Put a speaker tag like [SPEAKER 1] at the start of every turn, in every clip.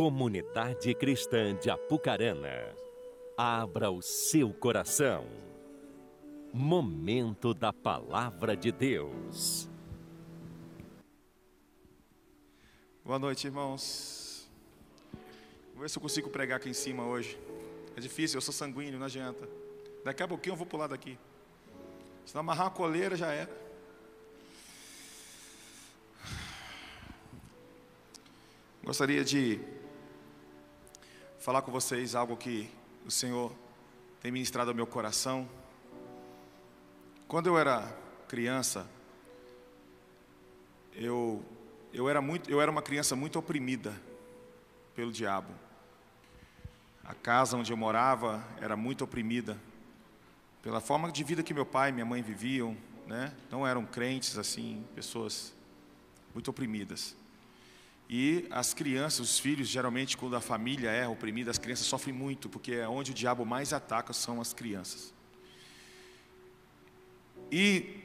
[SPEAKER 1] Comunidade Cristã de Apucarana, abra o seu coração. Momento da Palavra de Deus.
[SPEAKER 2] Boa noite, irmãos. Vou ver se eu consigo pregar aqui em cima hoje. É difícil, eu sou sanguíneo, não adianta. Daqui a pouquinho eu vou pular daqui. Se não amarrar uma coleira, já era. Gostaria de falar com vocês algo que o Senhor tem ministrado ao meu coração. Quando eu era criança, eu, eu, era, muito, eu era uma criança muito oprimida pelo diabo. A casa onde eu morava era muito oprimida pela forma de vida que meu pai e minha mãe viviam, né? Não eram crentes assim, pessoas muito oprimidas. E as crianças, os filhos, geralmente quando a família é oprimida, as crianças sofrem muito, porque é onde o diabo mais ataca são as crianças. E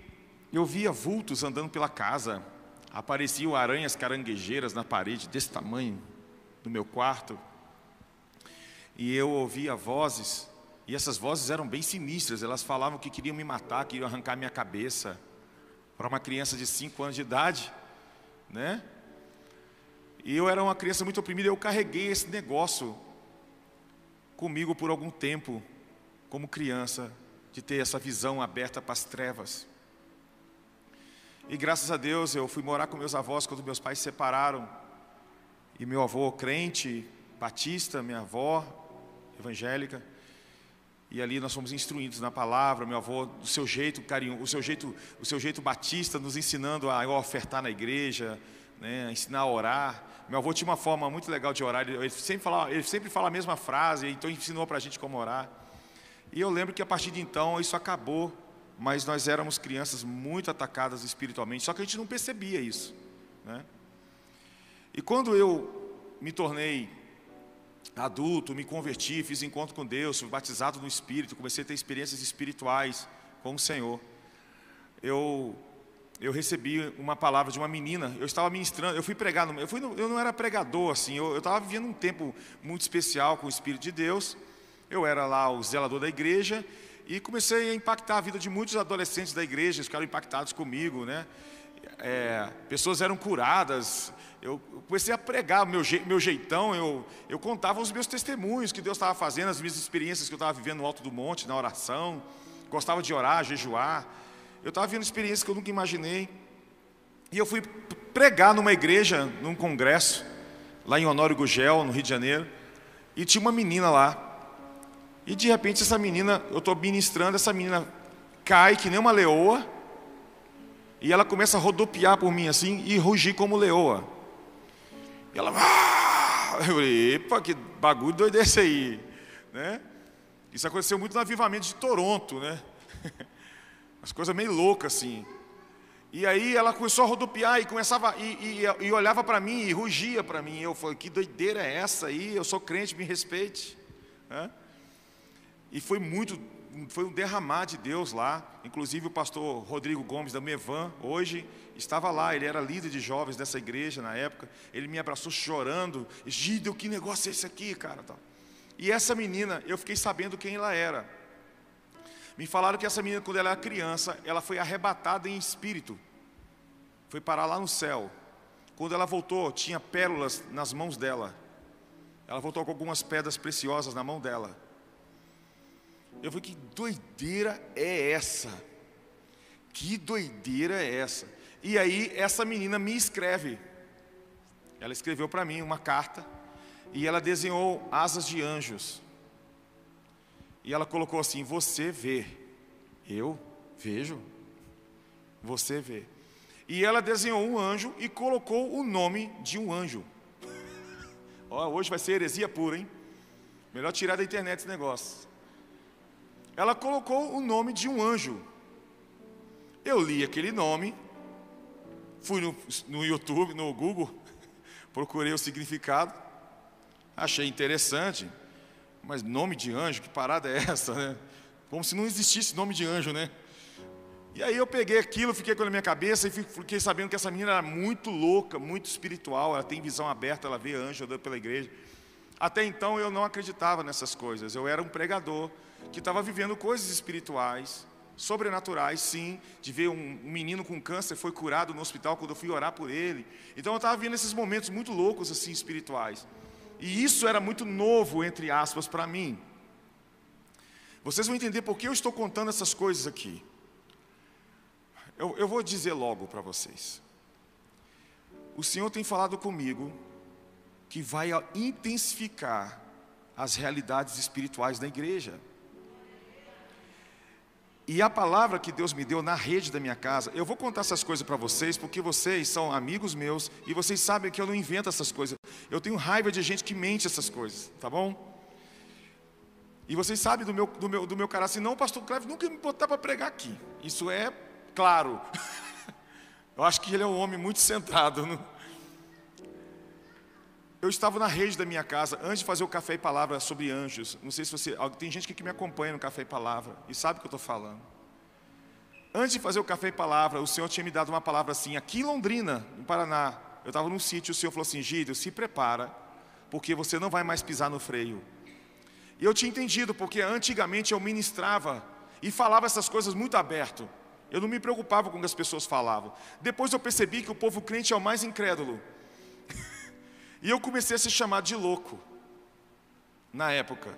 [SPEAKER 2] eu via vultos andando pela casa, apareciam aranhas caranguejeiras na parede desse tamanho no meu quarto. E eu ouvia vozes, e essas vozes eram bem sinistras, elas falavam que queriam me matar, queriam arrancar minha cabeça. Para uma criança de 5 anos de idade, né? E eu era uma criança muito oprimida, eu carreguei esse negócio comigo por algum tempo, como criança, de ter essa visão aberta para as trevas. E graças a Deus eu fui morar com meus avós quando meus pais se separaram. E meu avô crente, batista, minha avó evangélica. E ali nós fomos instruídos na palavra, meu avô, do seu jeito carinho, o seu jeito, o seu jeito batista, nos ensinando a ofertar na igreja, né, ensinar a orar. Meu avô tinha uma forma muito legal de orar, ele sempre fala, ele sempre fala a mesma frase, então ensinou para a gente como orar. E eu lembro que a partir de então isso acabou, mas nós éramos crianças muito atacadas espiritualmente, só que a gente não percebia isso. Né? E quando eu me tornei adulto, me converti, fiz encontro com Deus, fui batizado no Espírito, comecei a ter experiências espirituais com o Senhor, eu eu recebi uma palavra de uma menina. Eu estava ministrando, eu fui pregar, eu, fui no, eu não era pregador assim, eu, eu estava vivendo um tempo muito especial com o Espírito de Deus. Eu era lá o zelador da igreja e comecei a impactar a vida de muitos adolescentes da igreja, eles ficaram impactados comigo, né? É, pessoas eram curadas. Eu comecei a pregar meu, je, meu jeitão, eu, eu contava os meus testemunhos que Deus estava fazendo, as minhas experiências que eu estava vivendo no alto do monte, na oração. Gostava de orar, jejuar. Eu estava vendo experiências que eu nunca imaginei. E eu fui pregar numa igreja, num congresso, lá em Honório Gugel, no Rio de Janeiro. E tinha uma menina lá. E de repente essa menina, eu estou ministrando, essa menina cai que nem uma leoa. E ela começa a rodopiar por mim assim e rugir como leoa. E ela. Ah! Eu falei, epa, que bagulho doido é esse aí. Né? Isso aconteceu muito no avivamento de Toronto, né? As coisas meio loucas assim. E aí ela começou a rodopiar e começava e, e, e olhava para mim e rugia para mim. Eu falei, que doideira é essa aí? Eu sou crente, me respeite. E foi muito, foi um derramar de Deus lá. Inclusive o pastor Rodrigo Gomes da Mevan, hoje estava lá, ele era líder de jovens dessa igreja na época. Ele me abraçou chorando. Gideu, que negócio é esse aqui, cara? E essa menina, eu fiquei sabendo quem ela era. Me falaram que essa menina, quando ela era criança, ela foi arrebatada em espírito. Foi parar lá no céu. Quando ela voltou, tinha pérolas nas mãos dela. Ela voltou com algumas pedras preciosas na mão dela. Eu falei, que doideira é essa? Que doideira é essa? E aí, essa menina me escreve. Ela escreveu para mim uma carta. E ela desenhou asas de anjos. E ela colocou assim: Você vê. Eu vejo. Você vê. E ela desenhou um anjo e colocou o nome de um anjo. Hoje vai ser heresia pura, hein? Melhor tirar da internet esse negócio. Ela colocou o nome de um anjo. Eu li aquele nome, fui no, no YouTube, no Google, procurei o significado, achei interessante. Mas nome de anjo, que parada é essa, né? Como se não existisse nome de anjo, né? E aí eu peguei aquilo, fiquei com na minha cabeça e fiquei sabendo que essa menina era muito louca, muito espiritual, ela tem visão aberta, ela vê anjo andando pela igreja. Até então eu não acreditava nessas coisas, eu era um pregador que estava vivendo coisas espirituais, sobrenaturais, sim, de ver um, um, menino com câncer foi curado no hospital quando eu fui orar por ele. Então eu estava vendo esses momentos muito loucos assim espirituais. E isso era muito novo, entre aspas, para mim. Vocês vão entender por que eu estou contando essas coisas aqui. Eu, eu vou dizer logo para vocês. O Senhor tem falado comigo que vai intensificar as realidades espirituais da igreja. E a palavra que Deus me deu na rede da minha casa, eu vou contar essas coisas para vocês, porque vocês são amigos meus e vocês sabem que eu não invento essas coisas. Eu tenho raiva de gente que mente essas coisas, tá bom? E vocês sabem do meu, do meu, do meu caráter, não, o pastor Cleves nunca me botar para pregar aqui. Isso é claro. Eu acho que ele é um homem muito centrado. No... Eu estava na rede da minha casa, antes de fazer o Café e Palavra sobre anjos. Não sei se você. Tem gente que me acompanha no Café e Palavra e sabe o que eu estou falando. Antes de fazer o Café e Palavra, o Senhor tinha me dado uma palavra assim, aqui em Londrina, no Paraná. Eu estava num sítio, o Senhor falou assim: Gídio, se prepara, porque você não vai mais pisar no freio. E eu tinha entendido, porque antigamente eu ministrava e falava essas coisas muito aberto. Eu não me preocupava com o que as pessoas falavam. Depois eu percebi que o povo crente é o mais incrédulo. E eu comecei a ser chamado de louco. Na época.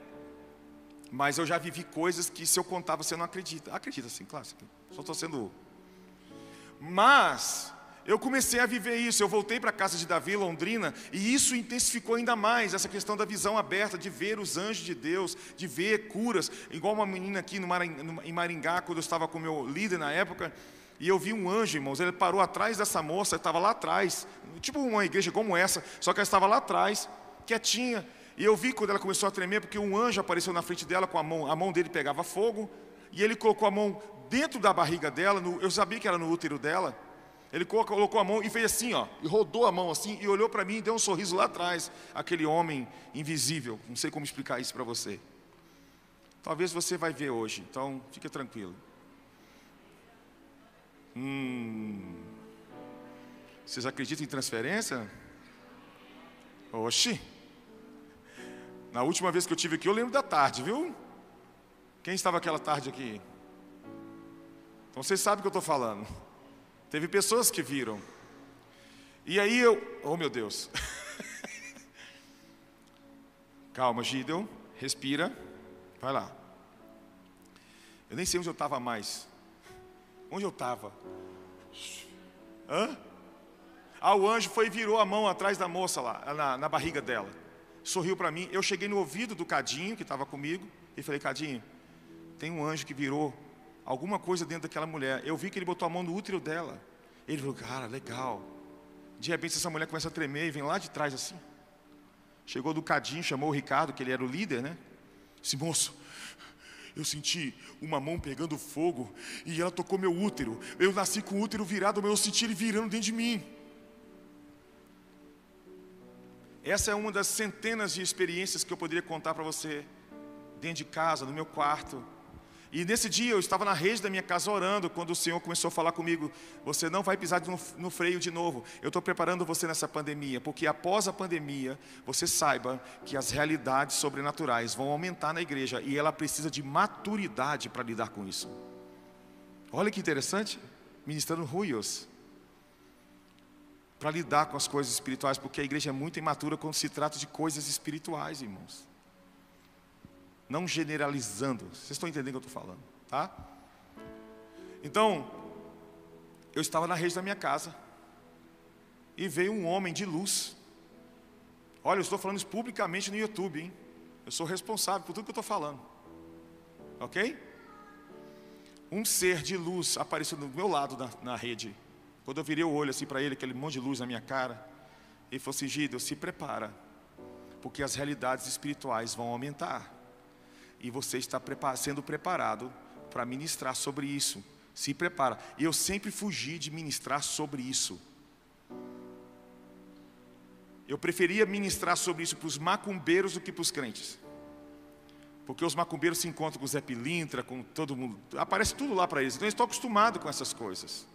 [SPEAKER 2] Mas eu já vivi coisas que se eu contar você não acredita. Acredita sim, claro. Só estou sendo. Mas eu comecei a viver isso. Eu voltei para a casa de Davi, Londrina, e isso intensificou ainda mais essa questão da visão aberta, de ver os anjos de Deus, de ver curas. Igual uma menina aqui no em Maringá, quando eu estava com meu líder na época, e eu vi um anjo, irmãos. Ele parou atrás dessa moça, estava lá atrás, tipo uma igreja como essa, só que ela estava lá atrás, quietinha. E eu vi quando ela começou a tremer, porque um anjo apareceu na frente dela com a mão, a mão dele pegava fogo, e ele colocou a mão dentro da barriga dela, no, eu sabia que era no útero dela. Ele colocou a mão e fez assim, ó, e rodou a mão assim e olhou para mim e deu um sorriso lá atrás, aquele homem invisível. Não sei como explicar isso para você. Talvez você vai ver hoje, então fique tranquilo. Hum, vocês acreditam em transferência? Oxi. Na última vez que eu tive aqui, eu lembro da tarde, viu? Quem estava aquela tarde aqui? Então vocês sabem o que eu estou falando. Teve pessoas que viram. E aí eu, oh meu Deus. Calma, Gideon, respira. Vai lá. Eu nem sei onde eu estava mais. Onde eu estava? Hã? Ah, o anjo foi e virou a mão atrás da moça lá, na, na barriga dela. Sorriu para mim. Eu cheguei no ouvido do Cadinho, que estava comigo, e falei: Cadinho, tem um anjo que virou alguma coisa dentro daquela mulher. Eu vi que ele botou a mão no útero dela. Ele falou, cara, legal. De repente essa mulher começa a tremer e vem lá de trás assim. Chegou do cadinho, chamou o Ricardo, que ele era o líder, né? Disse, moço, eu senti uma mão pegando fogo e ela tocou meu útero. Eu nasci com o útero virado, mas eu senti ele virando dentro de mim. Essa é uma das centenas de experiências que eu poderia contar para você, dentro de casa, no meu quarto, e nesse dia eu estava na rede da minha casa orando, quando o Senhor começou a falar comigo: Você não vai pisar no, freio de novo. Eu estou preparando você nessa pandemia, porque após a pandemia, você saiba que as realidades sobrenaturais vão aumentar na igreja e ela precisa de maturidade para lidar com isso. Olha que interessante, ministrando ruios. Para lidar com as coisas espirituais, porque a igreja é muito imatura quando se trata de coisas espirituais, irmãos não generalizando. Vocês estão entendendo o que eu estou falando, tá? Então, eu estava na rede da minha casa e veio um homem de luz. Olha, eu estou falando isso publicamente no YouTube, hein? Eu sou responsável por tudo que eu estou falando, ok? Um ser de luz apareceu do meu lado na, na rede. Quando eu virei o olho assim para ele, aquele monte de luz na minha cara, ele falou assim: Gideon, se prepara, porque as realidades espirituais vão aumentar e você está sendo preparado para ministrar sobre isso. Se prepara. E eu sempre fugi de ministrar sobre isso. Eu preferia ministrar sobre isso para os macumbeiros do que para os crentes. Porque os macumbeiros se encontram com o Zé Pilintra, com todo mundo. Aparece tudo lá para eles. Então eles estão acostumados com essas coisas.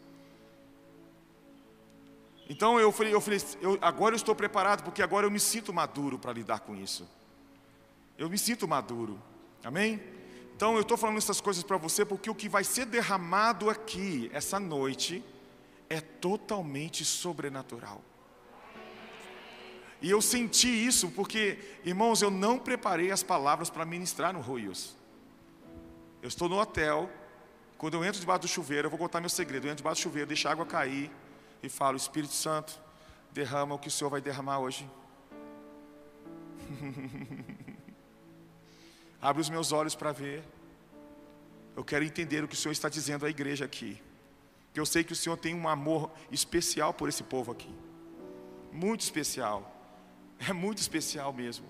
[SPEAKER 2] Então eu falei, eu falei eu, agora eu estou preparado, porque agora eu me sinto maduro para lidar com isso. Eu me sinto maduro. Amém? Então eu estou falando essas coisas para você porque o que vai ser derramado aqui essa noite é totalmente sobrenatural. E eu senti isso porque, irmãos, eu não preparei as palavras para ministrar no Ruios. Eu estou no hotel, quando eu entro debaixo do chuveiro, eu vou contar meu segredo. Eu entro debaixo do chuveiro, deixo a água cair e falo: Espírito Santo, derrama o que o Senhor vai derramar hoje. Abre os meus olhos para ver. Eu quero entender o que o Senhor está dizendo à igreja aqui. Que eu sei que o Senhor tem um amor especial por esse povo aqui. Muito especial. É muito especial mesmo.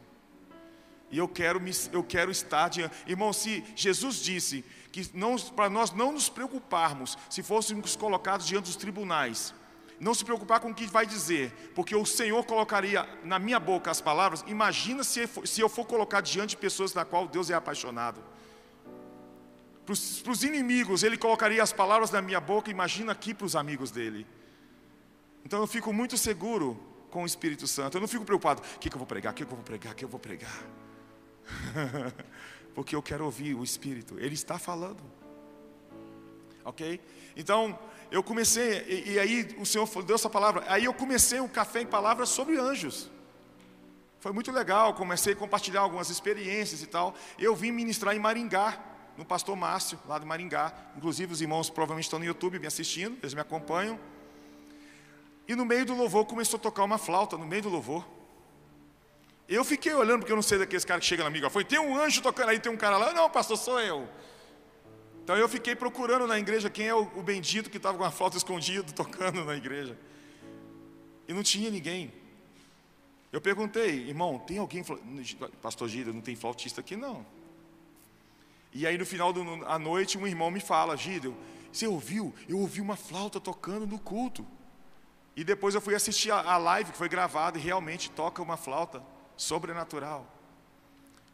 [SPEAKER 2] E eu quero, me, eu quero estar diante. Irmão, se Jesus disse que para nós não nos preocuparmos se fôssemos colocados diante dos tribunais, não se preocupar com o que vai dizer, porque o Senhor colocaria na minha boca as palavras. Imagina se, se eu for colocar diante de pessoas na qual Deus é apaixonado. Para os inimigos, Ele colocaria as palavras na minha boca. Imagina aqui para os amigos dele. Então eu fico muito seguro com o Espírito Santo. Eu não fico preocupado: o que, que eu vou pregar, o que, que eu vou pregar, o que eu vou pregar. porque eu quero ouvir o Espírito. Ele está falando. Ok? Então, eu comecei, e, e, aí o Senhor deu essa palavra, aí eu comecei um café em palavras sobre anjos. Foi muito legal, comecei a compartilhar algumas experiências e tal. Eu vim ministrar em Maringá, no pastor Márcio, lá de Maringá. Inclusive os irmãos provavelmente estão no YouTube me assistindo, eles me acompanham. E no meio do louvor começou a tocar uma flauta, no meio do louvor. Eu fiquei olhando, porque eu não sei daqueles caras que chegam na amiga, foi, tem um anjo tocando aí, tem um cara lá, não, pastor, sou eu. Então eu fiquei procurando na igreja quem é o, bendito que estava com a flauta escondida tocando na igreja. E não tinha ninguém. Eu perguntei, irmão, tem alguém? Pastor Gida, não tem flautista aqui não. E aí no final da noite um irmão me fala, Gida, você ouviu? Eu ouvi uma flauta tocando no culto. E depois eu fui assistir a live que foi gravada e realmente toca uma flauta sobrenatural.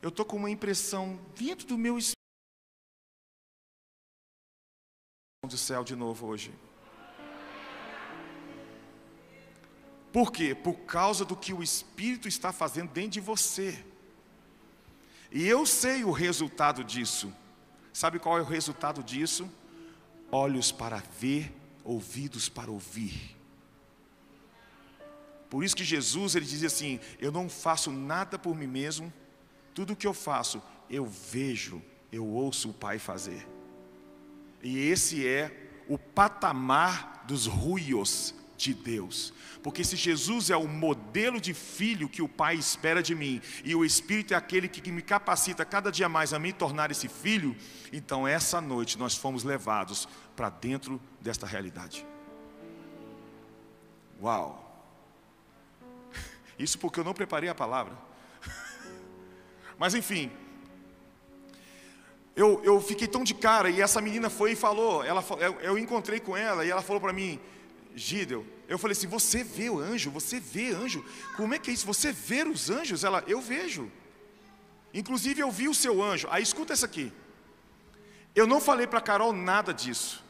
[SPEAKER 2] Eu estou com uma impressão dentro do meu espírito do céu de novo hoje. Por quê? Por causa do que o Espírito está fazendo dentro de você. E eu sei o resultado disso. Sabe qual é o resultado disso? Olhos para ver, ouvidos para ouvir. Por isso que Jesus ele dizia assim: Eu não faço nada por mim mesmo, tudo o que eu faço, eu vejo, eu ouço o Pai fazer. E esse é o patamar dos ruios de Deus. Porque se Jesus é o modelo de filho que o Pai espera de mim, e o Espírito é aquele que me capacita cada dia mais a me tornar esse filho, então essa noite nós fomos levados para dentro desta realidade. Uau! Isso porque eu não preparei a palavra. Mas enfim, eu, eu fiquei tão de cara, e essa menina foi e falou, ela, eu, eu encontrei com ela, e ela falou para mim, Gidel, eu falei assim, você vê o anjo, você vê anjo, como é que é isso? Você vê os anjos? Ela, eu vejo. Inclusive eu vi o seu anjo. Aí escuta essa aqui. Eu não falei para Carol nada disso.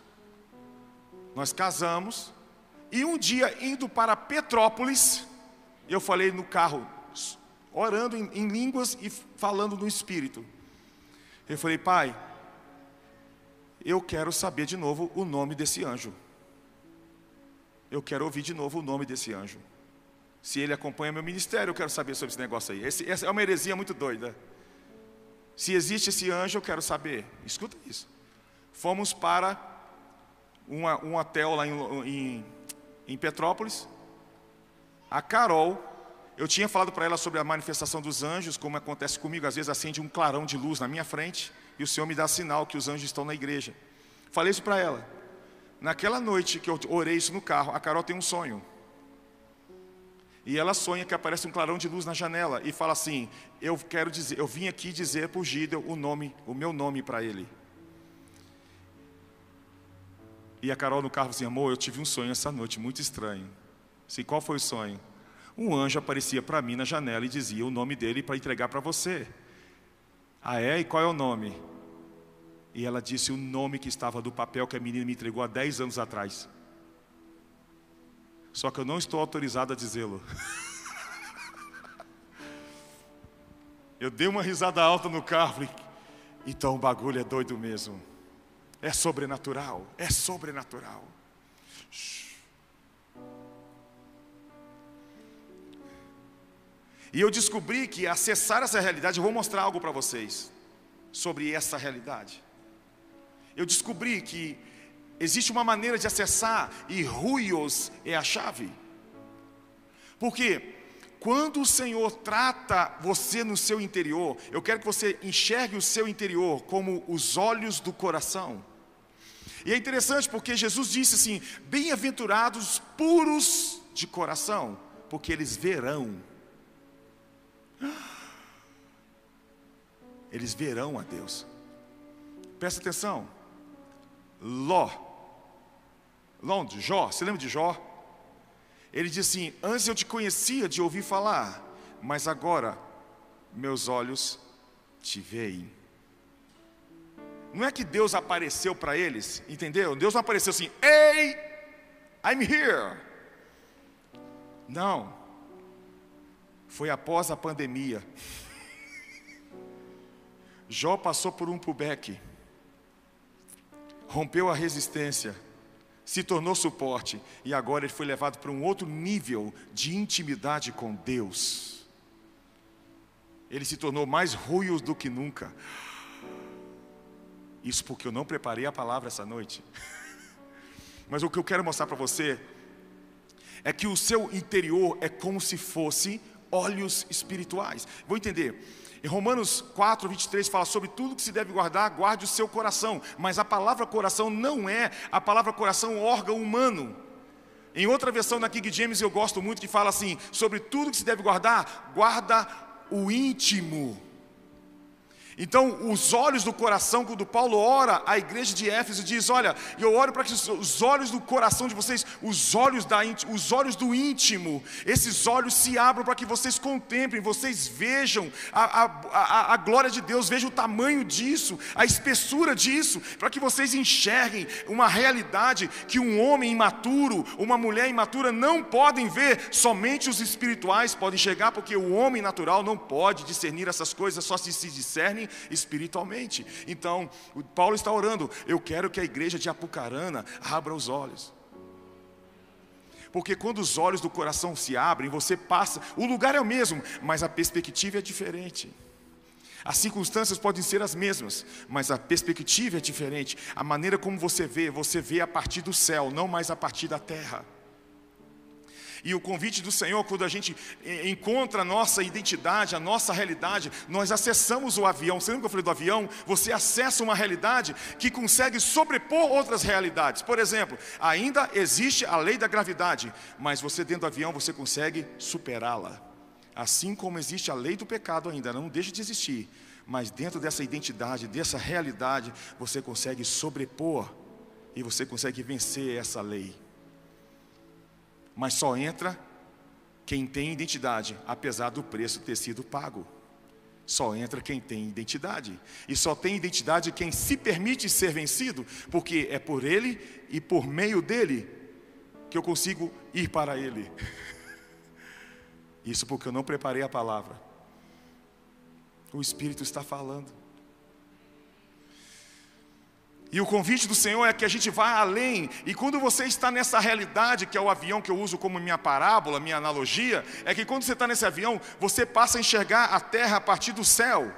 [SPEAKER 2] Nós casamos e um dia indo para Petrópolis, eu falei no carro, orando em, em línguas e falando no espírito. Eu falei, pai, eu quero saber de novo o nome desse anjo. Eu quero ouvir de novo o nome desse anjo. Se ele acompanha meu ministério, eu quero saber sobre esse negócio aí. Esse, essa é uma heresia muito doida. Se existe esse anjo, eu quero saber. Escuta isso. Fomos para uma, um hotel lá em, em, em Petrópolis. A Carol eu tinha falado para ela sobre a manifestação dos anjos, como acontece comigo, às vezes acende um clarão de luz na minha frente e o Senhor me dá sinal que os anjos estão na igreja. Falei isso para ela. Naquela noite que eu orei isso no carro, a Carol tem um sonho. E ela sonha que aparece um clarão de luz na janela e fala assim: "Eu quero dizer, eu vim aqui dizer para o Gideon o nome, o meu nome para ele". E a Carol no carro assim: "Amor, eu tive um sonho essa noite muito estranho". Assim, qual foi o sonho? Um anjo aparecia para mim na janela e dizia o nome dele para entregar para você. Ah, é? E qual é o nome? E ela disse o nome que estava do papel que a menina me entregou há 10 anos atrás. Só que eu não estou autorizado a dizê-lo. Eu dei uma risada alta no carro. Falei, então o bagulho é doido mesmo. É sobrenatural. É sobrenatural. E eu descobri que acessar essa realidade, eu vou mostrar algo para vocês sobre essa realidade. Eu descobri que existe uma maneira de acessar e ruios é a chave. Porque quando o Senhor trata você no seu interior, eu quero que você enxergue o seu interior como os olhos do coração. E é interessante porque Jesus disse assim: Bem-aventurados puros de coração, porque eles verão. Eles verão a Deus. Presta atenção. Ló. Ló, Jó, você lembra de Jó? Ele diz assim: Antes eu te conhecia de ouvir falar, mas agora meus olhos te veem. Não é que Deus apareceu para eles, entendeu? Deus não apareceu assim, ei, I'm here. Não. Foi após a pandemia. Jó passou por um pubeque, rompeu a resistência se tornou suporte e agora ele foi levado para um outro nível de intimidade com Deus. Ele se tornou mais ruim do que nunca. Isso porque eu não preparei a palavra essa noite. Mas o que eu quero mostrar para você é que o seu interior é como se fosse olhos espirituais. Vou entender. Em Romanos 4, 23 fala sobre tudo que se deve guardar, guarde o seu coração. Mas a palavra coração não é a palavra coração órgão humano. Em outra versão da King James eu gosto muito que fala assim: sobre tudo que se deve guardar, guarda o íntimo. Então, os olhos do coração, quando Paulo ora à igreja de Éfeso, diz: Olha, eu oro para que os olhos do coração de vocês, os olhos, da, os olhos do íntimo, esses olhos se abram para que vocês contemplem, vocês vejam a, a, a, a glória de Deus, vejam o tamanho disso, a espessura disso, para que vocês enxerguem uma realidade que um homem imaturo, uma mulher imatura não podem ver, somente os espirituais podem chegar, porque o homem natural não pode discernir essas coisas, só se se discernem espiritualmente. Então, Paulo está orando, eu quero que a igreja de Apucarana abra os olhos. Porque quando os olhos do coração se abrem, você passa, o lugar é o mesmo, mas a perspectiva é diferente. As circunstâncias podem ser as mesmas, mas a perspectiva é diferente. A maneira como você vê, você vê a partir do céu, não mais a partir da terra. E o convite do Senhor, quando a gente encontra a nossa identidade, a nossa realidade, nós acessamos o avião. Você lembra que eu falei do avião? Você acessa uma realidade que consegue sobrepor outras realidades. Por exemplo, ainda existe a lei da gravidade, mas você dentro do avião você consegue superá-la. Assim como existe a lei do pecado ainda, não deixa de existir. Mas dentro dessa identidade, dessa realidade, você consegue sobrepor e você consegue vencer essa lei mas só entra quem tem identidade, apesar do preço ter sido pago. Só entra quem tem identidade. E só tem identidade quem se permite ser vencido, porque é por ele e por meio dele que eu consigo ir para ele. Isso porque eu não preparei a palavra. O Espírito está falando. E o convite do Senhor é que a gente vá além. E quando você está nessa realidade, que é o avião que eu uso como minha parábola, minha analogia, é que quando você está nesse avião, você passa a enxergar a terra a partir do céu.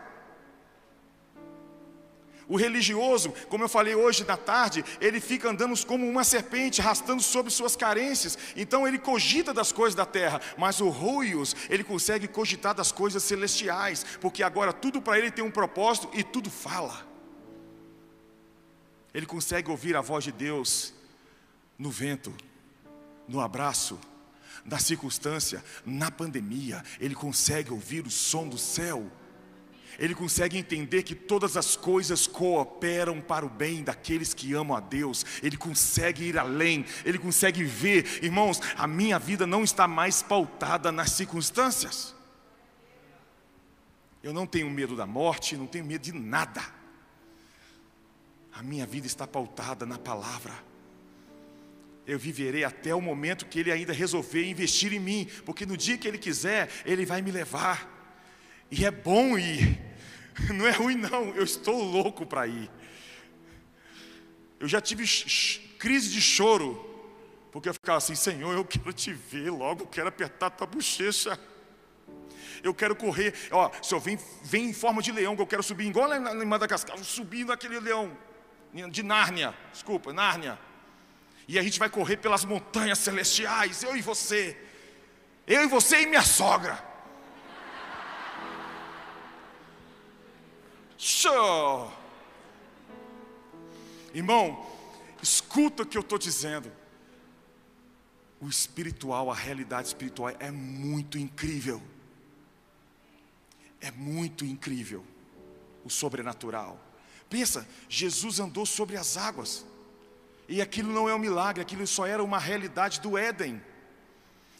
[SPEAKER 2] O religioso, como eu falei hoje na tarde, ele fica andando como uma serpente, arrastando sobre suas carências. Então ele cogita das coisas da terra, mas o ruios, ele consegue cogitar das coisas celestiais, porque agora tudo para ele tem um propósito e tudo fala. Ele consegue ouvir a voz de Deus no vento, no abraço, na circunstância, na pandemia. Ele consegue ouvir o som do céu. Ele consegue entender que todas as coisas cooperam para o bem daqueles que amam a Deus. Ele consegue ir além. Ele consegue ver, irmãos, a minha vida não está mais pautada nas circunstâncias. Eu não tenho medo da morte, não tenho medo de nada. A minha vida está pautada na palavra. Eu viverei até o momento que Ele ainda resolver investir em mim, porque no dia que Ele quiser, Ele vai me levar. E é bom ir, não é ruim, não, eu estou louco para ir. Eu já tive crise de choro, porque eu ficava assim: Senhor, eu quero te ver logo, eu quero apertar tua bochecha eu quero correr. Ó, Senhor, vem, vem em forma de leão, que eu quero subir igual lá em Madagascar, subir naquele leão, de Nárnia, desculpa, Nárnia. E a gente vai correr pelas montanhas celestiais, eu e você. Eu e você e minha sogra. Show! Irmão, escuta o que eu estou dizendo. O espiritual, a realidade espiritual é muito incrível. É muito incrível o sobrenatural. Pensa, Jesus andou sobre as águas. E aquilo não é um milagre, aquilo só era uma realidade do Éden.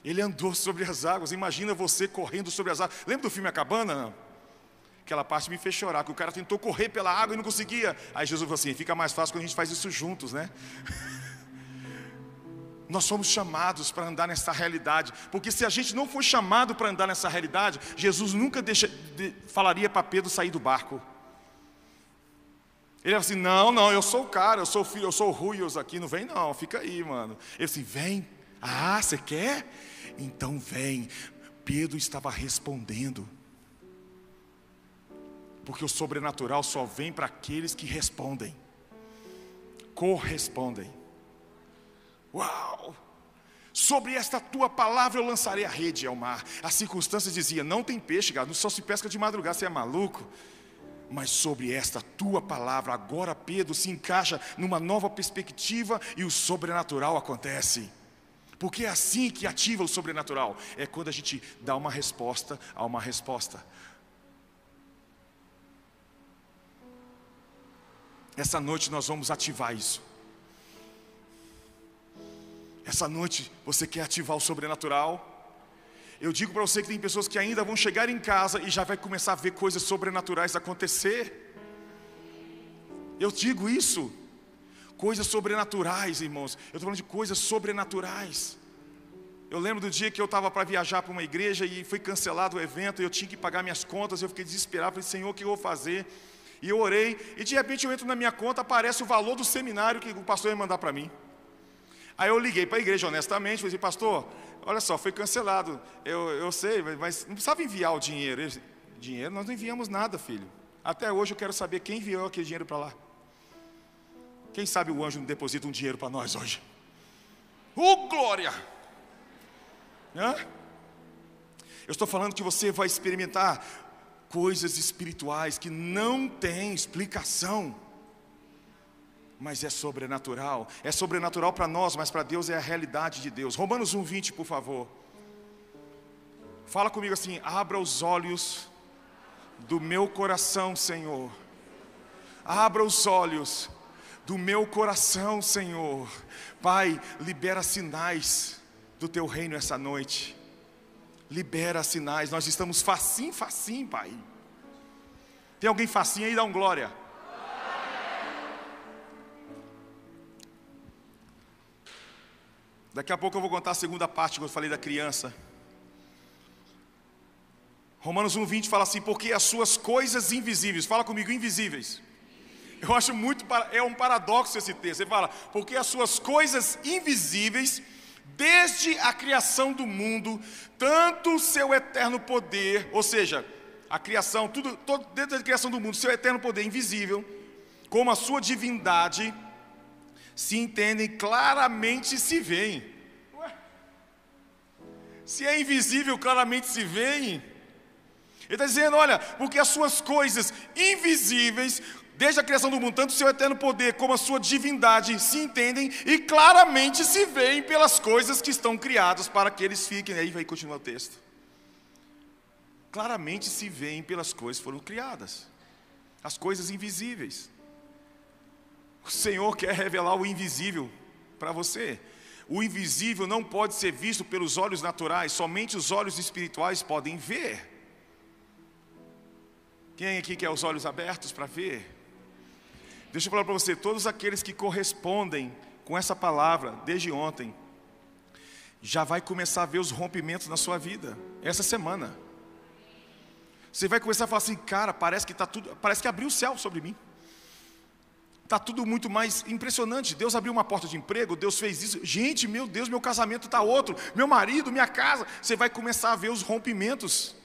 [SPEAKER 2] Ele andou sobre as águas. Imagina você correndo sobre as águas. Lembra do filme A Cabana? Aquela parte me fez chorar, que o cara tentou correr pela água e não conseguia. Aí Jesus falou assim: fica mais fácil quando a gente faz isso juntos, né? Nós somos chamados para andar nessa realidade, porque se a gente não for chamado para andar nessa realidade, Jesus nunca deixa, de, falaria para Pedro sair do barco. Ele assim: não, não, eu sou o cara, eu sou o filho, eu sou o Ruios aqui, não vem não, fica aí, mano. Ele assim: vem, ah, você quer? Então vem. Pedro estava respondendo, porque o sobrenatural só vem para aqueles que respondem, correspondem. Uau! Sobre esta tua palavra eu lançarei a rede ao mar. As circunstâncias diziam: não tem peixe, gado, só se pesca de madrugada, você é maluco. Mas sobre esta tua palavra, agora Pedro se encaixa numa nova perspectiva e o sobrenatural acontece. Porque é assim que ativa o sobrenatural. É quando a gente dá uma resposta a uma resposta. Essa noite nós vamos ativar isso. Essa noite você quer ativar o sobrenatural? Eu digo para você que tem pessoas que ainda vão chegar em casa e já vai começar a ver coisas sobrenaturais acontecer. Eu digo isso. Coisas sobrenaturais, irmãos. Eu estou falando de coisas sobrenaturais. Eu lembro do dia que eu estava para viajar para uma igreja e foi cancelado o evento e eu tinha que pagar minhas contas. Eu fiquei desesperado, falei, Senhor, o que eu vou fazer? E eu orei, e de repente eu entro na minha conta, aparece o valor do seminário que o pastor ia mandar para mim. Aí eu liguei para a igreja honestamente, falei pastor, olha só, foi cancelado. Eu, eu sei, mas não precisava enviar o dinheiro. Ele, dinheiro, nós não enviamos nada, filho. Até hoje eu quero saber quem enviou aquele dinheiro para lá. Quem sabe o anjo não deposita um dinheiro para nós hoje? Oh, glória! Hã? Eu estou falando que você vai experimentar coisas espirituais que não têm explicação mas é sobrenatural. É sobrenatural para nós, mas para Deus é a realidade de Deus. Romanos 1:20, por favor. Fala comigo assim: abra os olhos do meu coração, Senhor. Abra os olhos do meu coração, Senhor. Pai, libera sinais do teu reino essa noite. Libera sinais. Nós estamos facinho, facinho, Pai. Tem alguém facinho aí? Dá um glória. Daqui a pouco eu vou contar a segunda parte que eu falei da criança. Romanos 1,20 fala assim: porque as suas coisas invisíveis, fala comigo, invisíveis. Eu acho muito, é um paradoxo esse texto. Ele fala, porque as suas coisas invisíveis, desde a criação do mundo, tanto o seu eterno poder, ou seja, a criação, tudo, todo, dentro da criação do mundo, seu eterno poder invisível, como a sua divindade, se entendem claramente se veem. Se é invisível, claramente se veem. Ele está dizendo: olha, porque as suas coisas invisíveis, desde a criação do mundo, tanto o seu eterno poder como a sua divindade, se entendem e claramente se veem pelas coisas que estão criadas para que eles fiquem. Aí vai continuar o texto. Claramente se veem pelas coisas que foram criadas, as coisas invisíveis. O Senhor quer revelar o invisível para você. O invisível não pode ser visto pelos olhos naturais, somente os olhos espirituais podem ver. Quem aqui quer os olhos abertos para ver? Deixa eu falar para você, todos aqueles que correspondem com essa palavra desde ontem, já vai começar a ver os rompimentos na sua vida essa semana. Você vai começar a falar assim, cara, parece que tá tudo, parece que abriu o céu sobre mim. Tá tudo muito mais impressionante. Deus abriu uma porta de emprego, Deus fez isso. Gente, meu Deus, meu casamento está outro, meu marido, minha casa. Você vai começar a ver os rompimentos.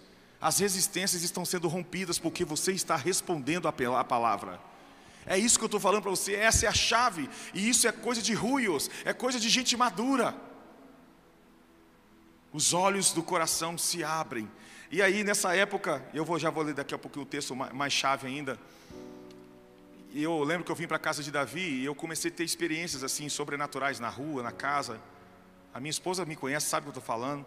[SPEAKER 2] As resistências estão sendo rompidas porque você está respondendo à palavra. É isso que eu estou falando para você, essa é a chave, e isso é coisa de ruios, é coisa de gente madura. Os olhos do coração se abrem, e aí, nessa época, eu vou, já vou ler daqui a pouco o texto mais, mais chave ainda. E eu lembro que eu vim para a casa de Davi e eu comecei a ter experiências assim sobrenaturais na rua, na casa. A minha esposa me conhece, sabe o que eu estou falando.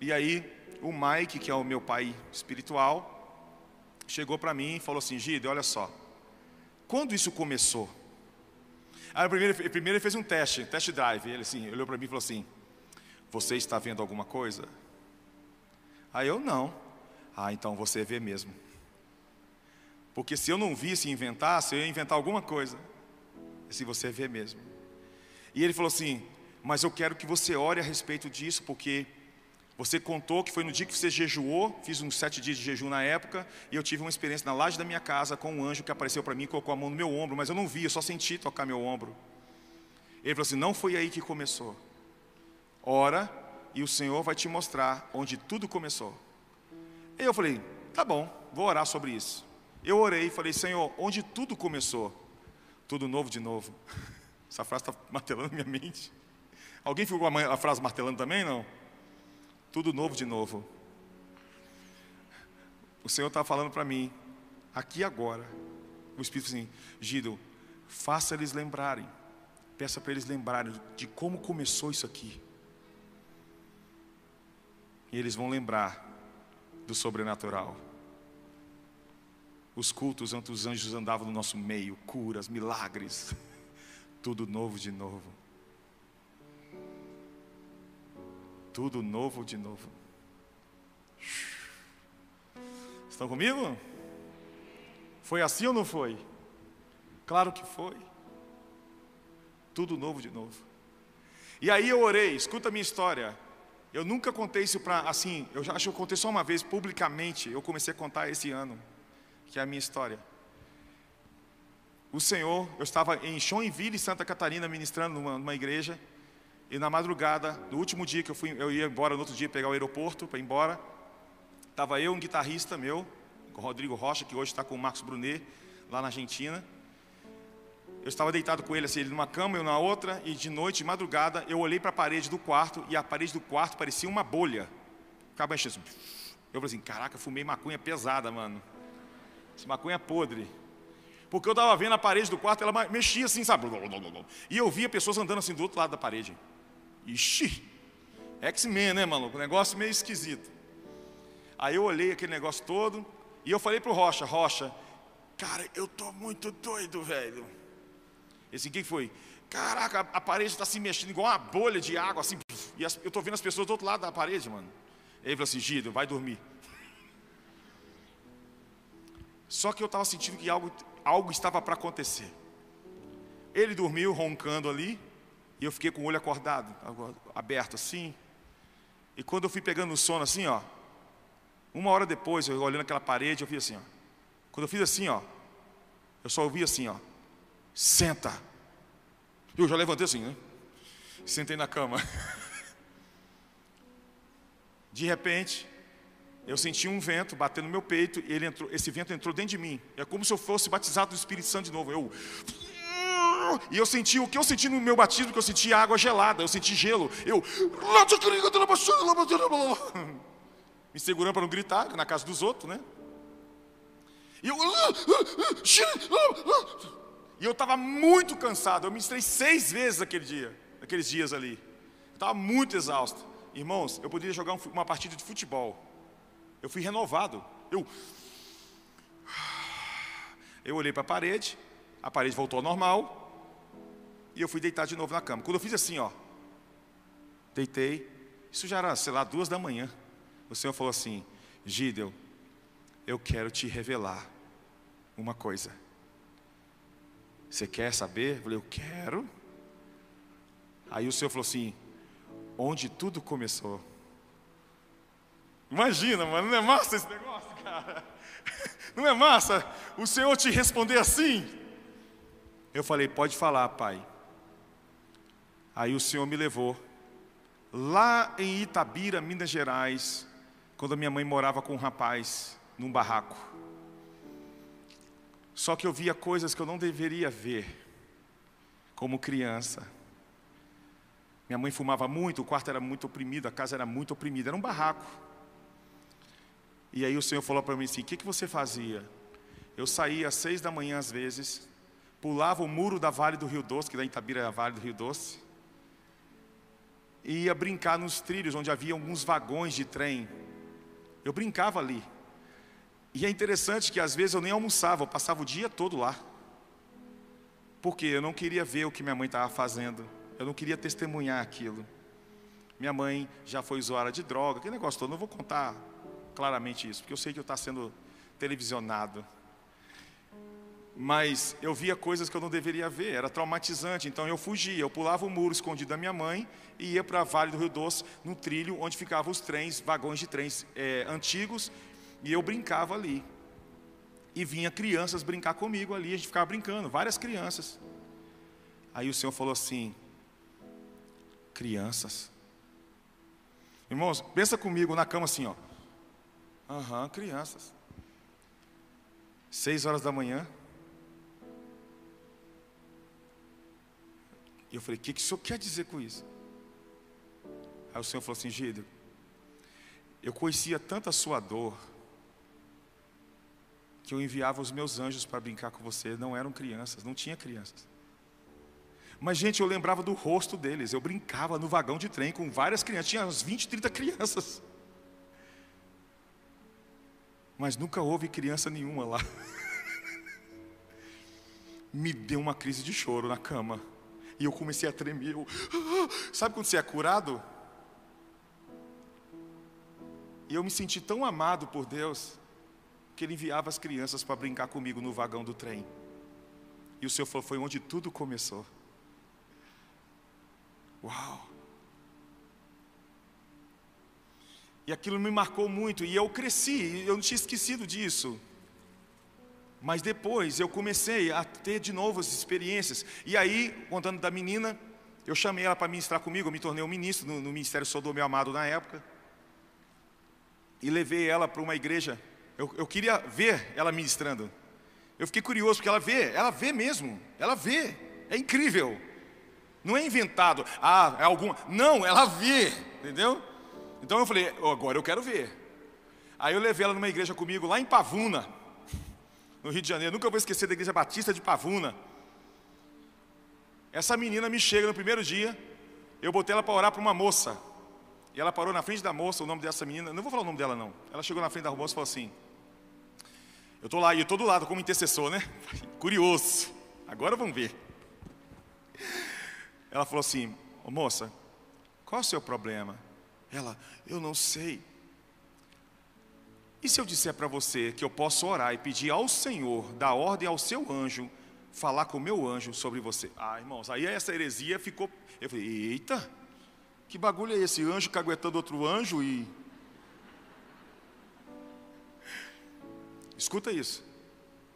[SPEAKER 2] E aí, o Mike, que é o meu pai espiritual, chegou para mim e falou assim: Gide, olha só, quando isso começou? Aí, primeiro, primeiro ele fez um teste, test drive. Ele assim, olhou para mim e falou assim: Você está vendo alguma coisa? Aí eu não. Ah, então você vê mesmo. Porque se eu não visse e inventasse, eu ia inventar alguma coisa. Se você vê mesmo. E ele falou assim: Mas eu quero que você ore a respeito disso, porque você contou que foi no dia que você jejuou, fiz uns sete dias de jejum na época, e eu tive uma experiência na laje da minha casa com um anjo que apareceu para mim e colocou a mão no meu ombro, mas eu não vi, eu só senti tocar meu ombro. Ele falou assim: Não foi aí que começou. Ora e o Senhor vai te mostrar onde tudo começou. E eu falei, tá bom, vou orar sobre isso. Eu orei e falei, Senhor, onde tudo começou? Tudo novo de novo. Essa frase está martelando minha mente. Alguém ficou com a frase martelando também? Não? Tudo novo de novo. O Senhor está falando para mim, aqui agora. O Espírito assim, Gido, faça eles lembrarem. Peça para eles lembrarem de como começou isso aqui. E eles vão lembrar do sobrenatural. Os cultos onde os anjos andavam no nosso meio, curas, milagres, tudo novo de novo. Tudo novo de novo. Estão comigo? Foi assim ou não foi? Claro que foi. Tudo novo de novo. E aí eu orei, escuta a minha história. Eu nunca contei isso para, assim, eu acho que eu contei só uma vez publicamente, eu comecei a contar esse ano, que é a minha história. O Senhor, eu estava em Joinville, Santa Catarina, ministrando numa, numa igreja, e na madrugada, no último dia que eu fui, eu ia embora no outro dia pegar o aeroporto para ir embora, estava eu, um guitarrista meu, o Rodrigo Rocha, que hoje está com o Marcos Brunet, lá na Argentina, eu estava deitado com ele, assim, ele numa cama, eu na outra, e de noite, de madrugada, eu olhei para a parede do quarto, e a parede do quarto parecia uma bolha. Ficava enchendo. Eu falei assim, caraca, fumei maconha pesada, mano. Essa maconha podre. Porque eu estava vendo a parede do quarto, ela mexia assim, sabe? E eu via pessoas andando assim do outro lado da parede. Ixi, X-Men, né, maluco? Um negócio meio esquisito. Aí eu olhei aquele negócio todo, e eu falei pro Rocha, Rocha, cara, eu tô muito doido, velho. Esse que foi? Caraca, a parede está se mexendo igual uma bolha de água, assim. E eu estou vendo as pessoas do outro lado da parede, mano. Ele falou assim: Gido, vai dormir. Só que eu estava sentindo que algo, algo estava para acontecer. Ele dormiu roncando ali, e eu fiquei com o olho acordado, aberto assim. E quando eu fui pegando o sono assim, ó, uma hora depois, eu olhando aquela parede, eu fiz assim, ó. Quando eu fiz assim, ó, eu só ouvi assim, ó. Senta. Eu já levantei assim, né? Sentei na cama. De repente, eu senti um vento batendo no meu peito e ele entrou, esse vento entrou dentro de mim. É como se eu fosse batizado do Espírito Santo de novo. Eu e eu senti o que eu senti no meu batismo, que eu senti água gelada, eu senti gelo. Eu me segurando para não gritar na casa dos outros, né? E eu e eu estava muito cansado. Eu ministrei seis vezes aquele dia, aqueles dias ali. Estava muito exausto. Irmãos, eu poderia jogar uma partida de futebol. Eu fui renovado. Eu. Eu olhei para a parede, a parede voltou ao normal, e eu fui deitar de novo na cama. Quando eu fiz assim, ó, deitei, isso já era, sei lá, duas da manhã. O Senhor falou assim: Gidel, eu quero te revelar uma coisa. Você quer saber? Eu falei, eu quero. Aí o Senhor falou assim: onde tudo começou. Imagina, mano, não é massa esse negócio, cara? Não é massa o Senhor te responder assim? Eu falei, pode falar, pai. Aí o Senhor me levou lá em Itabira, Minas Gerais, quando a minha mãe morava com um rapaz num barraco. Só que eu via coisas que eu não deveria ver, como criança. Minha mãe fumava muito, o quarto era muito oprimido, a casa era muito oprimida, era um barraco. E aí o Senhor falou para mim assim: o que, que você fazia? Eu saía às seis da manhã às vezes, pulava o muro da Vale do Rio Doce, que da Itabira é a Vale do Rio Doce, e ia brincar nos trilhos onde havia alguns vagões de trem. Eu brincava ali. E é interessante que às vezes eu nem almoçava, eu passava o dia todo lá. Porque eu não queria ver o que minha mãe estava fazendo. Eu não queria testemunhar aquilo. Minha mãe já foi usuária de droga, que negócio todo. Não vou contar claramente isso, porque eu sei que eu está sendo televisionado. Mas eu via coisas que eu não deveria ver, era traumatizante. Então eu fugia, eu pulava o muro escondido da minha mãe e ia para a Vale do Rio Doce, no trilho onde ficavam os trens, vagões de trens é, antigos e eu brincava ali. E vinha crianças brincar comigo ali, a gente ficava brincando, várias crianças. Aí o Senhor falou assim: crianças. Irmãos, pensa comigo na cama assim, ó. Aham, uhum, crianças. Seis horas da manhã. E eu falei, o que, que o senhor quer dizer com isso? Aí o senhor falou assim, Gídio, eu conhecia tanto a sua dor, que eu enviava os meus anjos para brincar com você, não eram crianças, não tinha crianças. Mas, gente, eu lembrava do rosto deles. Eu brincava no vagão de trem com várias crianças, tinha uns 20, 30 crianças. Mas nunca houve criança nenhuma lá. Me deu uma crise de choro na cama. E eu comecei a tremer. Eu, sabe quando você é curado? E eu me senti tão amado por Deus que ele enviava as crianças para brincar comigo no vagão do trem. E o Senhor falou: foi onde tudo começou. Uau! E aquilo me marcou muito, e eu cresci, eu não tinha esquecido disso. Mas depois eu comecei a ter de novo as experiências. E aí, contando da menina, eu chamei ela para ministrar comigo, eu me tornei um ministro no, no Ministério Sodoma Meu Amado na época. E levei ela para uma igreja eu, eu queria ver ela ministrando. Eu fiquei curioso, porque ela vê, ela vê mesmo, ela vê, é incrível. Não é inventado, ah, é alguma. Não, ela vê, entendeu? Então eu falei, oh, agora eu quero ver. Aí eu levei ela numa igreja comigo, lá em Pavuna, no Rio de Janeiro. Nunca vou esquecer da igreja batista de Pavuna. Essa menina me chega no primeiro dia, eu botei ela para orar para uma moça. E ela parou na frente da moça, o nome dessa menina, não vou falar o nome dela não. Ela chegou na frente da moça e falou assim: Eu estou lá, e eu estou do lado como intercessor, né? Curioso. Agora vamos ver. Ela falou assim: oh, Moça, qual é o seu problema? Ela, eu não sei. E se eu disser para você que eu posso orar e pedir ao Senhor, dar ordem ao seu anjo, falar com o meu anjo sobre você? Ah, irmãos, aí essa heresia ficou. Eu falei: Eita. Que bagulho é esse? Anjo caguetando outro anjo e. Escuta isso.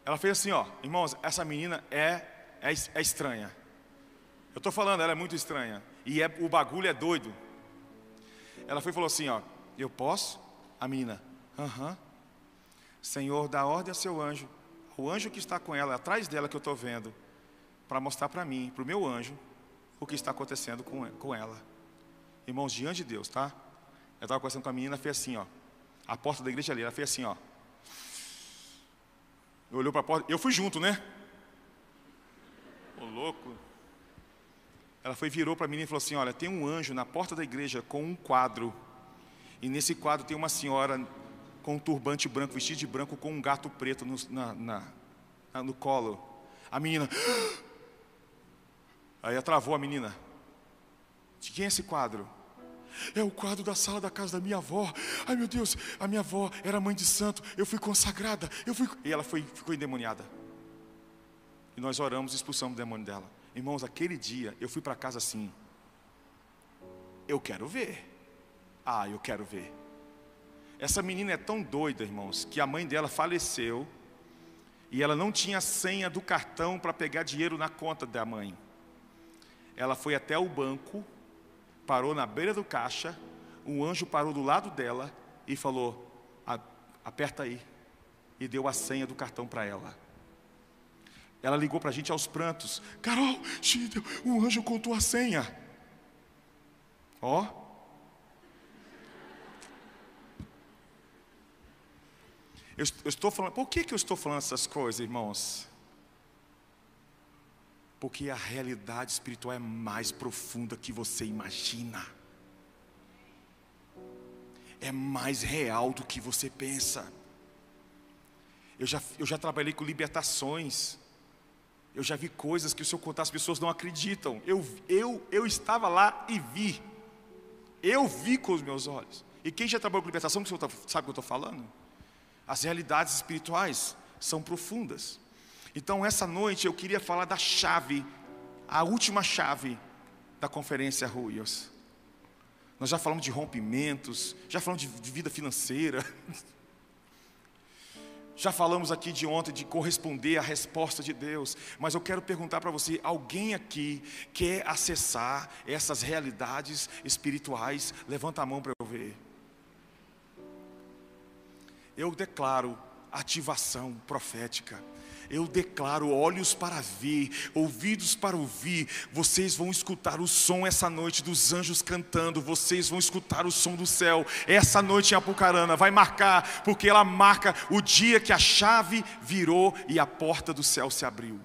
[SPEAKER 2] Ela fez assim, ó, irmãos, essa menina é, é, é estranha. Eu estou falando, ela é muito estranha. E é, o bagulho é doido. Ela foi e falou assim, ó, eu posso? A menina, aham. Senhor, dá ordem ao seu anjo, o anjo que está com ela, atrás dela que eu estou vendo, para mostrar para mim, para o meu anjo, o que está acontecendo com, com ela. Irmãos, diante de Deus, tá? Eu estava conversando com a menina, fez assim, ó. A porta da igreja ali, ela fez assim, ó. Olhou para a porta, eu fui junto, né? Ô louco. Ela foi, virou para a menina e falou assim: Olha, tem um anjo na porta da igreja com um quadro. E nesse quadro tem uma senhora com um turbante branco, vestida de branco, com um gato preto no, na, na, no colo. A menina. Aí travou a menina. De quem é esse quadro? É o quadro da sala da casa da minha avó. Ai meu Deus, a minha avó era mãe de santo. Eu fui consagrada. Eu fui. E ela foi, ficou endemoniada. E nós oramos e expulsamos o demônio dela. Irmãos, aquele dia eu fui para casa assim. Eu quero ver. Ah, eu quero ver. Essa menina é tão doida, irmãos, que a mãe dela faleceu e ela não tinha senha do cartão para pegar dinheiro na conta da mãe. Ela foi até o banco, parou na beira do caixa, um anjo parou do lado dela e falou: aperta aí. E deu a senha do cartão para ela. Ela ligou para a gente aos prantos: Carol, o anjo contou a senha. Ó, oh, Eu, eu estou falando, por que, que eu estou falando essas coisas, irmãos? Porque a realidade espiritual é mais profunda que você imagina. É mais real do que você pensa. Eu já, eu já trabalhei com libertações. Eu já vi coisas que se eu contar as pessoas não acreditam. Eu, eu, eu estava lá e vi. Eu vi com os meus olhos. E quem já trabalhou com libertação, sabe o que eu estou falando? As realidades espirituais são profundas. Então, essa noite eu queria falar da chave, a última chave da conferência Ruios. Nós já falamos de rompimentos, já falamos de vida financeira, já falamos aqui de ontem de corresponder à resposta de Deus, mas eu quero perguntar para você: alguém aqui quer acessar essas realidades espirituais? Levanta a mão para eu ver eu declaro ativação profética. Eu declaro olhos para ver, ouvidos para ouvir. Vocês vão escutar o som essa noite dos anjos cantando. Vocês vão escutar o som do céu. Essa noite em Apucarana vai marcar, porque ela marca o dia que a chave virou e a porta do céu se abriu.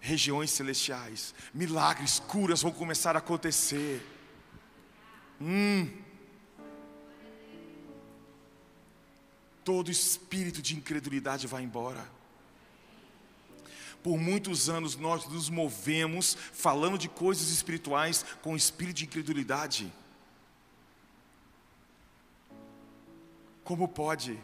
[SPEAKER 2] Regiões celestiais, milagres, curas vão começar a acontecer. Hum. Todo espírito de incredulidade vai embora. Por muitos anos nós nos movemos falando de coisas espirituais com espírito de incredulidade. Como pode?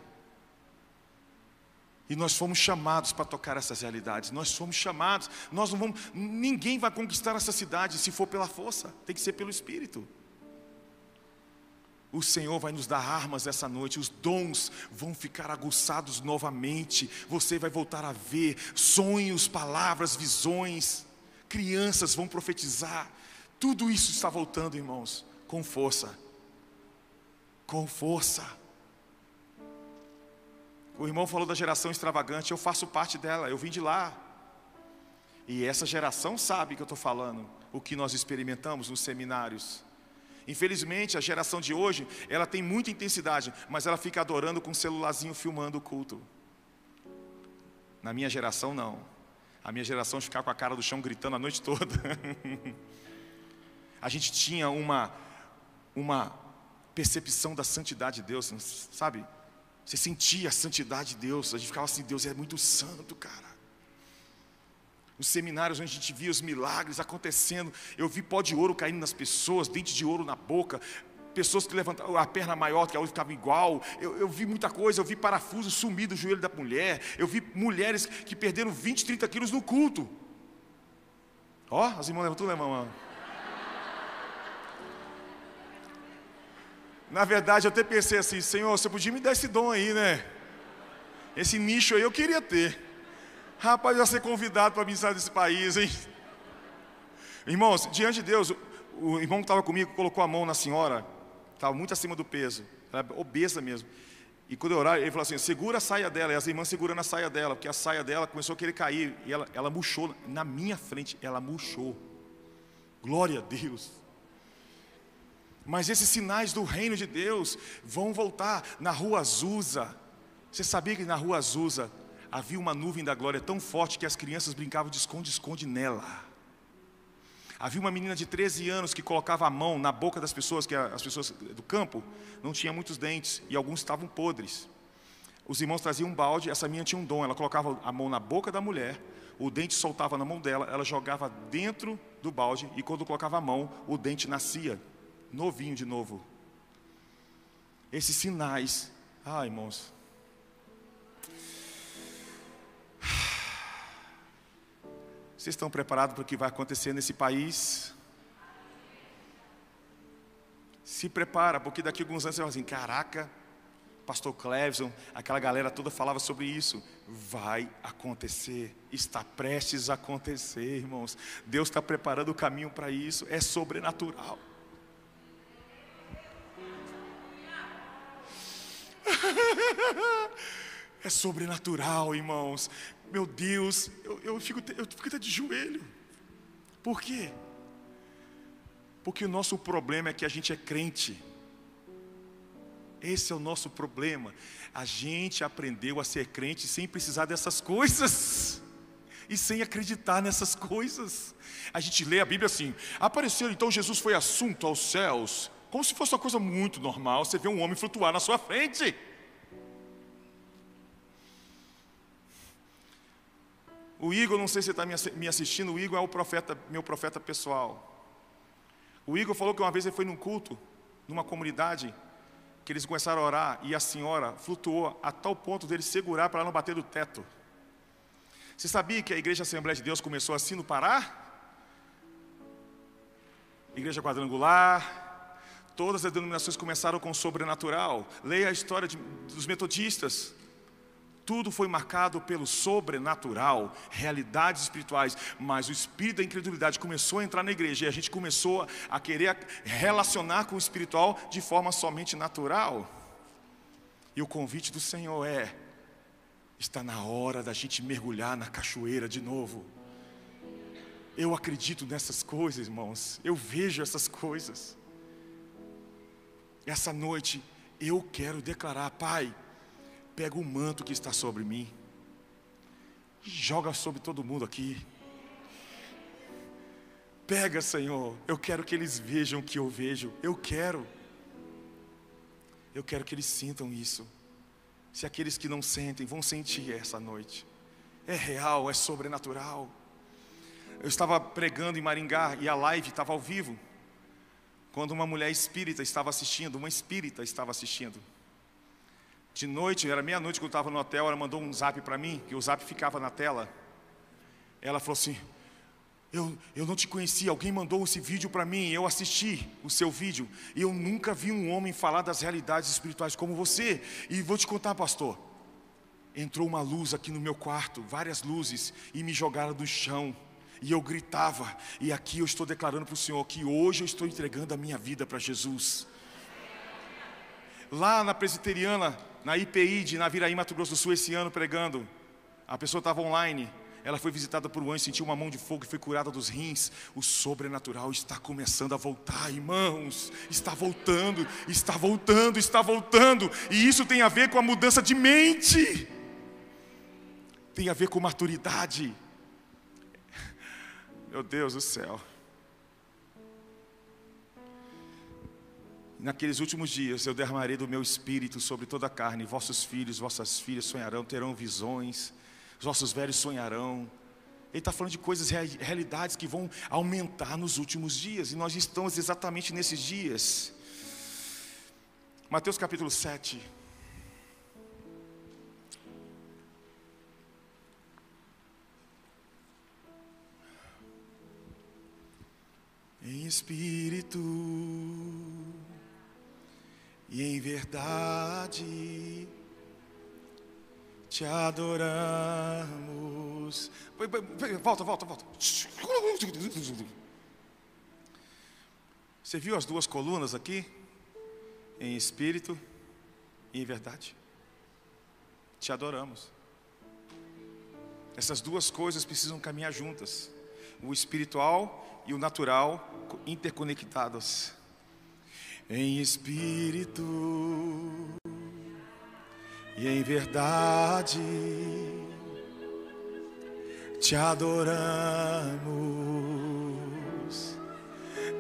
[SPEAKER 2] E nós fomos chamados para tocar essas realidades. Nós fomos chamados. Nós não vamos. Ninguém vai conquistar essa cidade se for pela força. Tem que ser pelo Espírito. O Senhor vai nos dar armas essa noite, os dons vão ficar aguçados novamente. Você vai voltar a ver sonhos, palavras, visões. Crianças vão profetizar. Tudo isso está voltando, irmãos, com força. Com força. O irmão falou da geração extravagante, eu faço parte dela, eu vim de lá. E essa geração sabe que eu estou falando, o que nós experimentamos nos seminários. Infelizmente, a geração de hoje, ela tem muita intensidade, mas ela fica adorando com um celularzinho filmando o culto. Na minha geração, não. A minha geração de ficar com a cara do chão gritando a noite toda. a gente tinha uma, uma percepção da santidade de Deus, sabe? Você sentia a santidade de Deus. A gente ficava assim, Deus é muito santo, cara os seminários onde a gente via os milagres acontecendo. Eu vi pó de ouro caindo nas pessoas, dente de ouro na boca, pessoas que levantavam a perna maior, que a outra ficava igual. Eu, eu, vi muita coisa, eu vi parafuso sumir do joelho da mulher. Eu vi mulheres que perderam 20, 30 quilos no culto. Ó, as irmãs levantou, né, mamãe? Na verdade, eu até pensei assim, Senhor, você podia me dar esse dom aí, né? Esse nicho aí eu queria ter. Rapaz, eu ia ser convidado para ministrar desse país, hein? Irmãos, diante de Deus, o irmão que estava comigo colocou a mão na senhora, estava muito acima do peso, era obesa mesmo. E quando eu orar, ele falou assim: segura a saia dela. E as irmãs segurando a saia dela, porque a saia dela começou a querer cair. E ela, ela murchou na minha frente, ela murchou. Glória a Deus. Mas esses sinais do reino de Deus vão voltar na rua Azusa. Você sabia que na rua Azusa havia uma nuvem da glória tão forte que as crianças brincavam de esconde-esconde nela. Havia uma menina de 13 anos que colocava a mão na boca das pessoas, que as pessoas do campo não tinham muitos dentes e alguns estavam podres. Os irmãos traziam um balde, essa menina tinha um dom, ela colocava a mão na boca da mulher, o dente soltava na mão dela, ela jogava dentro do balde e quando colocava a mão, o dente nascia. novinho de novo. Esses sinais, ah, irmãos. Vocês estão preparados para o que vai acontecer nesse país? Se prepara, porque daqui a alguns anos você vai assim, caraca, pastor Clevson, aquela galera toda falava sobre isso. Vai acontecer, está prestes a acontecer, irmãos. Deus está preparando o caminho para isso, é sobrenatural. É sobrenatural, irmãos. Meu Deus, eu, eu, fico, eu fico até de joelho. Por quê? Porque o nosso problema é que a gente é crente. Esse é o nosso problema. A gente aprendeu a ser crente sem precisar dessas coisas. E sem acreditar nessas coisas. A gente lê a Bíblia assim: apareceu então Jesus foi assunto aos céus, como se fosse uma coisa muito normal. Você vê um homem flutuar na sua frente. O Igor, não sei se está me assistindo, o Igor é o profeta, meu profeta pessoal. O Igor falou que uma vez ele foi num culto, numa comunidade, que eles começaram a orar e a senhora flutuou a tal ponto dele segurar para não bater do teto. Você sabia que a Igreja Assembleia de Deus começou assim no Pará? Igreja quadrangular, todas as denominações começaram com o sobrenatural. Leia a história de, dos metodistas, tudo foi marcado pelo sobrenatural, realidades espirituais, mas o espírito da incredulidade começou a entrar na igreja e a gente começou a querer relacionar com o espiritual de forma somente natural. E o convite do Senhor é: está na hora da gente mergulhar na cachoeira de novo. Eu acredito nessas coisas, irmãos. Eu vejo essas coisas. Essa noite eu quero declarar, Pai, pega o manto que está sobre mim, joga sobre todo mundo aqui. Pega, Senhor, eu quero que eles vejam o que eu vejo, eu quero. Eu quero que eles sintam isso. Se aqueles que não sentem vão sentir essa noite. É real, é sobrenatural. Eu estava pregando em Maringá e a live estava ao vivo. Quando uma mulher espírita estava assistindo, uma espírita estava assistindo. De noite, era meia-noite que eu estava no hotel, ela mandou um zap para mim, que o zap ficava na tela. Ela falou assim: eu, eu não te conhecia, alguém mandou esse vídeo para mim, eu assisti o seu vídeo, e eu nunca vi um homem falar das realidades espirituais como você. E vou te contar, pastor. Entrou uma luz aqui no meu quarto, várias luzes, e me jogaram no chão. E eu gritava, e aqui eu estou declarando para o Senhor que hoje eu estou entregando a minha vida para Jesus. Lá na presbiteriana, na IPI de Naviraí, Mato Grosso do Sul, esse ano pregando. A pessoa estava online, ela foi visitada por um anjo, sentiu uma mão de fogo e foi curada dos rins. O sobrenatural está começando a voltar, irmãos. Está voltando, está voltando, está voltando. E isso tem a ver com a mudança de mente. Tem a ver com maturidade. Meu Deus do céu. Naqueles últimos dias eu derramarei do meu espírito sobre toda a carne, vossos filhos, vossas filhas sonharão, terão visões, vossos velhos sonharão. Ele está falando de coisas, realidades que vão aumentar nos últimos dias, e nós estamos exatamente nesses dias. Mateus capítulo 7. Em espírito e em verdade te adoramos. Volta, volta, volta. Você viu as duas colunas aqui? Em espírito e em verdade. Te adoramos. Essas duas coisas precisam caminhar juntas. O espiritual e o natural interconectados em espírito e em verdade. Te adoramos,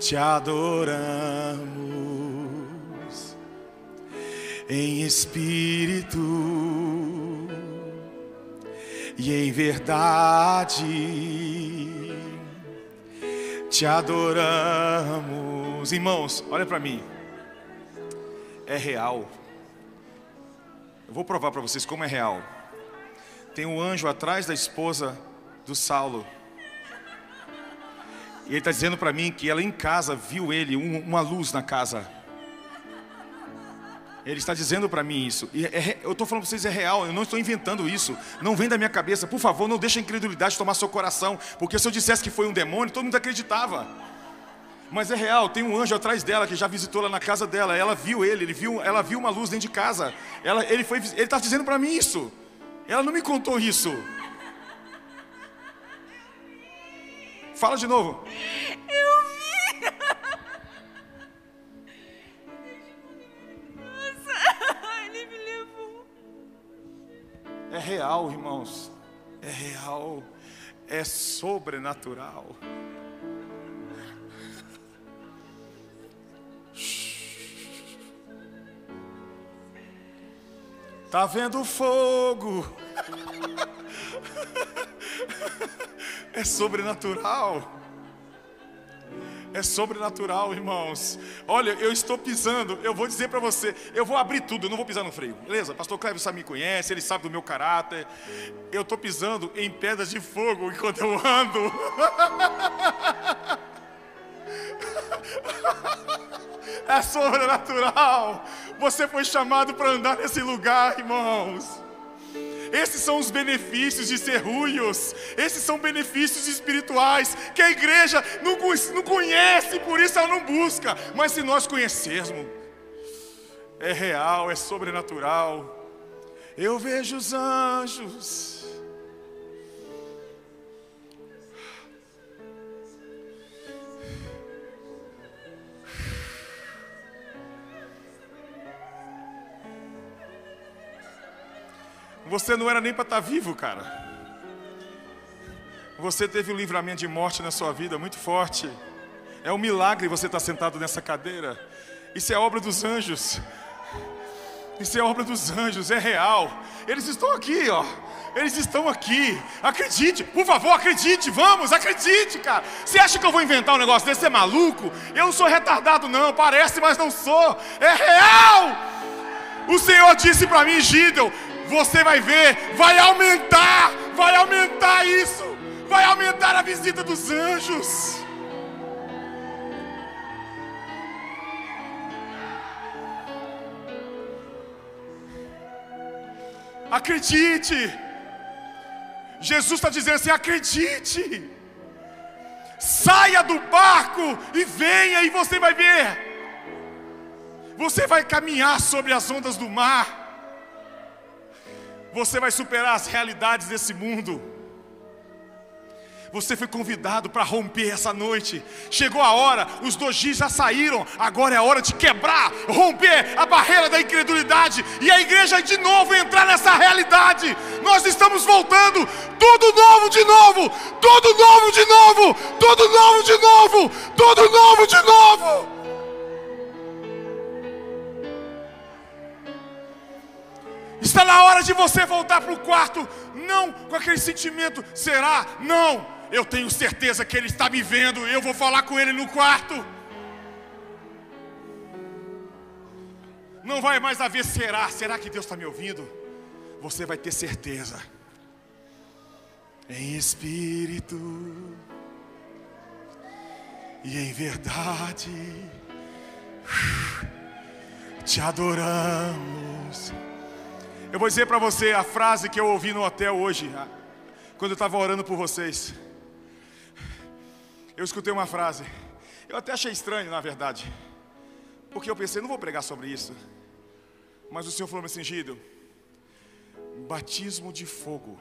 [SPEAKER 2] te adoramos em espírito e em verdade. Te adoramos. Irmãos, olha para mim. É real. Eu vou provar para vocês como é real. Tem um anjo atrás da esposa do Saulo. E ele está dizendo para mim que ela em casa viu ele, um, uma luz na casa. Ele está dizendo para mim isso. E é, eu estou falando para vocês, é real, eu não estou inventando isso. Não vem da minha cabeça. Por favor, não deixe a incredulidade tomar seu coração. Porque se eu dissesse que foi um demônio, todo mundo acreditava. Mas é real, tem um anjo atrás dela que já visitou lá na casa dela. Ela viu ele, ele viu, ela viu uma luz dentro de casa. Ela, ele foi, ele está dizendo para mim isso. Ela não me contou isso. Fala de novo.
[SPEAKER 3] Eu vi. Nossa, ele me levou.
[SPEAKER 2] É real, irmãos. É real. É sobrenatural. Tá vendo fogo? É sobrenatural. É sobrenatural, irmãos. Olha, eu estou pisando, eu vou dizer para você, eu vou abrir tudo, eu não vou pisar no freio, beleza? Pastor Cleber sabe me conhece, ele sabe do meu caráter. Eu estou pisando em pedras de fogo enquanto eu ando. É sobrenatural. Você foi chamado para andar nesse lugar, irmãos. Esses são os benefícios de ser ruios. Esses são benefícios espirituais que a igreja não, não conhece, por isso ela não busca. Mas se nós conhecermos, é real, é sobrenatural. Eu vejo os anjos. Você não era nem para estar tá vivo, cara. Você teve um livramento de morte na sua vida muito forte. É um milagre você estar tá sentado nessa cadeira. Isso é obra dos anjos. Isso é obra dos anjos, é real. Eles estão aqui, ó. Eles estão aqui. Acredite, por favor, acredite. Vamos, acredite, cara. Você acha que eu vou inventar um negócio desse? Você é maluco? Eu não sou retardado, não. Parece, mas não sou. É real. O Senhor disse para mim, Gideon, você vai ver, vai aumentar, vai aumentar isso, vai aumentar a visita dos anjos. Acredite, Jesus está dizendo assim: acredite, saia do barco e venha, e você vai ver. Você vai caminhar sobre as ondas do mar. Você vai superar as realidades desse mundo. Você foi convidado para romper essa noite. Chegou a hora, os dojis já saíram. Agora é a hora de quebrar, romper a barreira da incredulidade e a igreja de novo entrar nessa realidade. Nós estamos voltando, tudo novo de novo, tudo novo de novo, tudo novo de novo, tudo novo de novo. Está na hora de você voltar para o quarto, não com aquele sentimento, será? Não, eu tenho certeza que Ele está me vendo, eu vou falar com Ele no quarto. Não vai mais haver será, será que Deus está me ouvindo? Você vai ter certeza, em espírito e em verdade, te adoramos. Eu vou dizer para você a frase que eu ouvi no hotel hoje, quando eu estava orando por vocês. Eu escutei uma frase. Eu até achei estranho, na verdade. Porque eu pensei, não vou pregar sobre isso. Mas o Senhor falou assim, Gideon, batismo de fogo.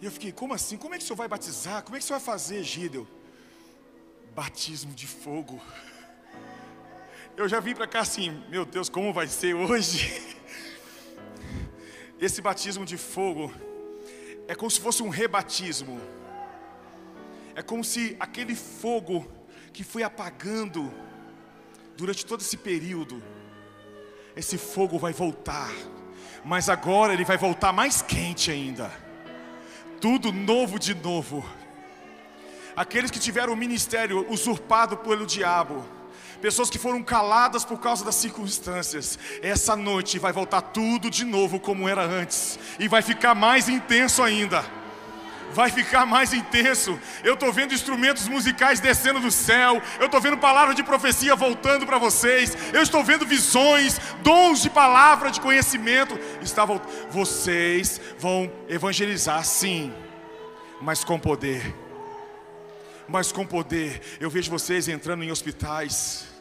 [SPEAKER 2] E eu fiquei, como assim? Como é que o Senhor vai batizar? Como é que o Senhor vai fazer, Gideon? Batismo de fogo. Eu já vim para cá assim, meu Deus, como vai ser hoje? Esse batismo de fogo é como se fosse um rebatismo. É como se aquele fogo que foi apagando durante todo esse período, esse fogo vai voltar, mas agora ele vai voltar mais quente ainda. Tudo novo de novo. aqueles que tiveram o ministério usurpado pelo diabo, pessoas que foram caladas por causa das circunstâncias, essa noite vai voltar tudo de novo como era antes, e vai ficar mais intenso ainda. Vai ficar mais intenso. Eu estou vendo instrumentos musicais descendo do céu, eu estou vendo palavras de profecia voltando para vocês, eu estou vendo visões, dons de palavra de conhecimento. Está volt... Vocês vão evangelizar, sim, mas com poder. Mas com poder, eu vejo vocês entrando em hospitais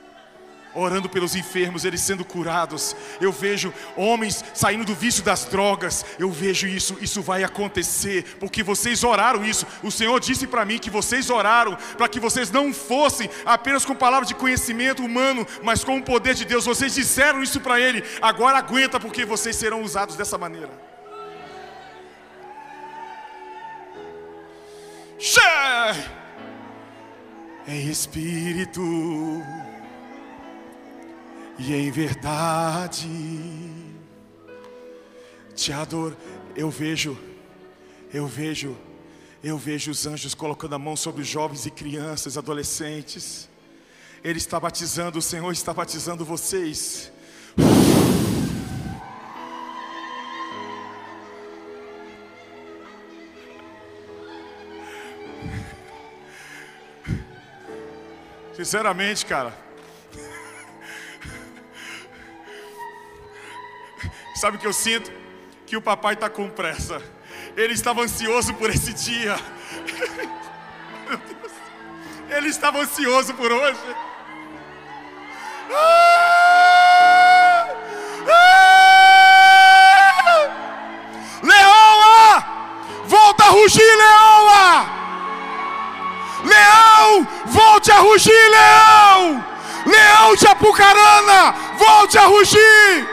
[SPEAKER 2] orando pelos enfermos, eles sendo curados. Eu vejo homens saindo do vício das drogas. Eu vejo isso, isso vai acontecer, porque vocês oraram isso. O Senhor disse para mim que vocês oraram para que vocês não fossem apenas com palavras de conhecimento humano, mas com o poder de Deus. Vocês disseram isso para Ele. Agora aguenta, porque vocês serão usados dessa maneira. É Espírito e em verdade te adoro. Eu vejo, eu vejo, eu vejo os anjos colocando a mão sobre os jovens e crianças, adolescentes. Ele está batizando, o Senhor está batizando vocês. Sinceramente, cara, Sabe o que eu sinto? Que o papai está com pressa. Ele estava ansioso por esse dia. Ele estava ansioso por hoje. Ah! Ah! Leoa! Volta a rugir, leoa! Leão, volte a rugir, leão! Leão de Apucarana, volte a rugir!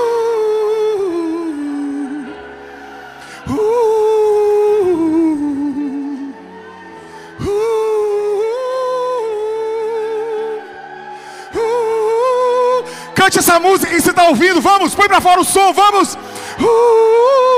[SPEAKER 2] Cante essa música que você está ouvindo. Vamos, põe para fora o som. Vamos. Uh!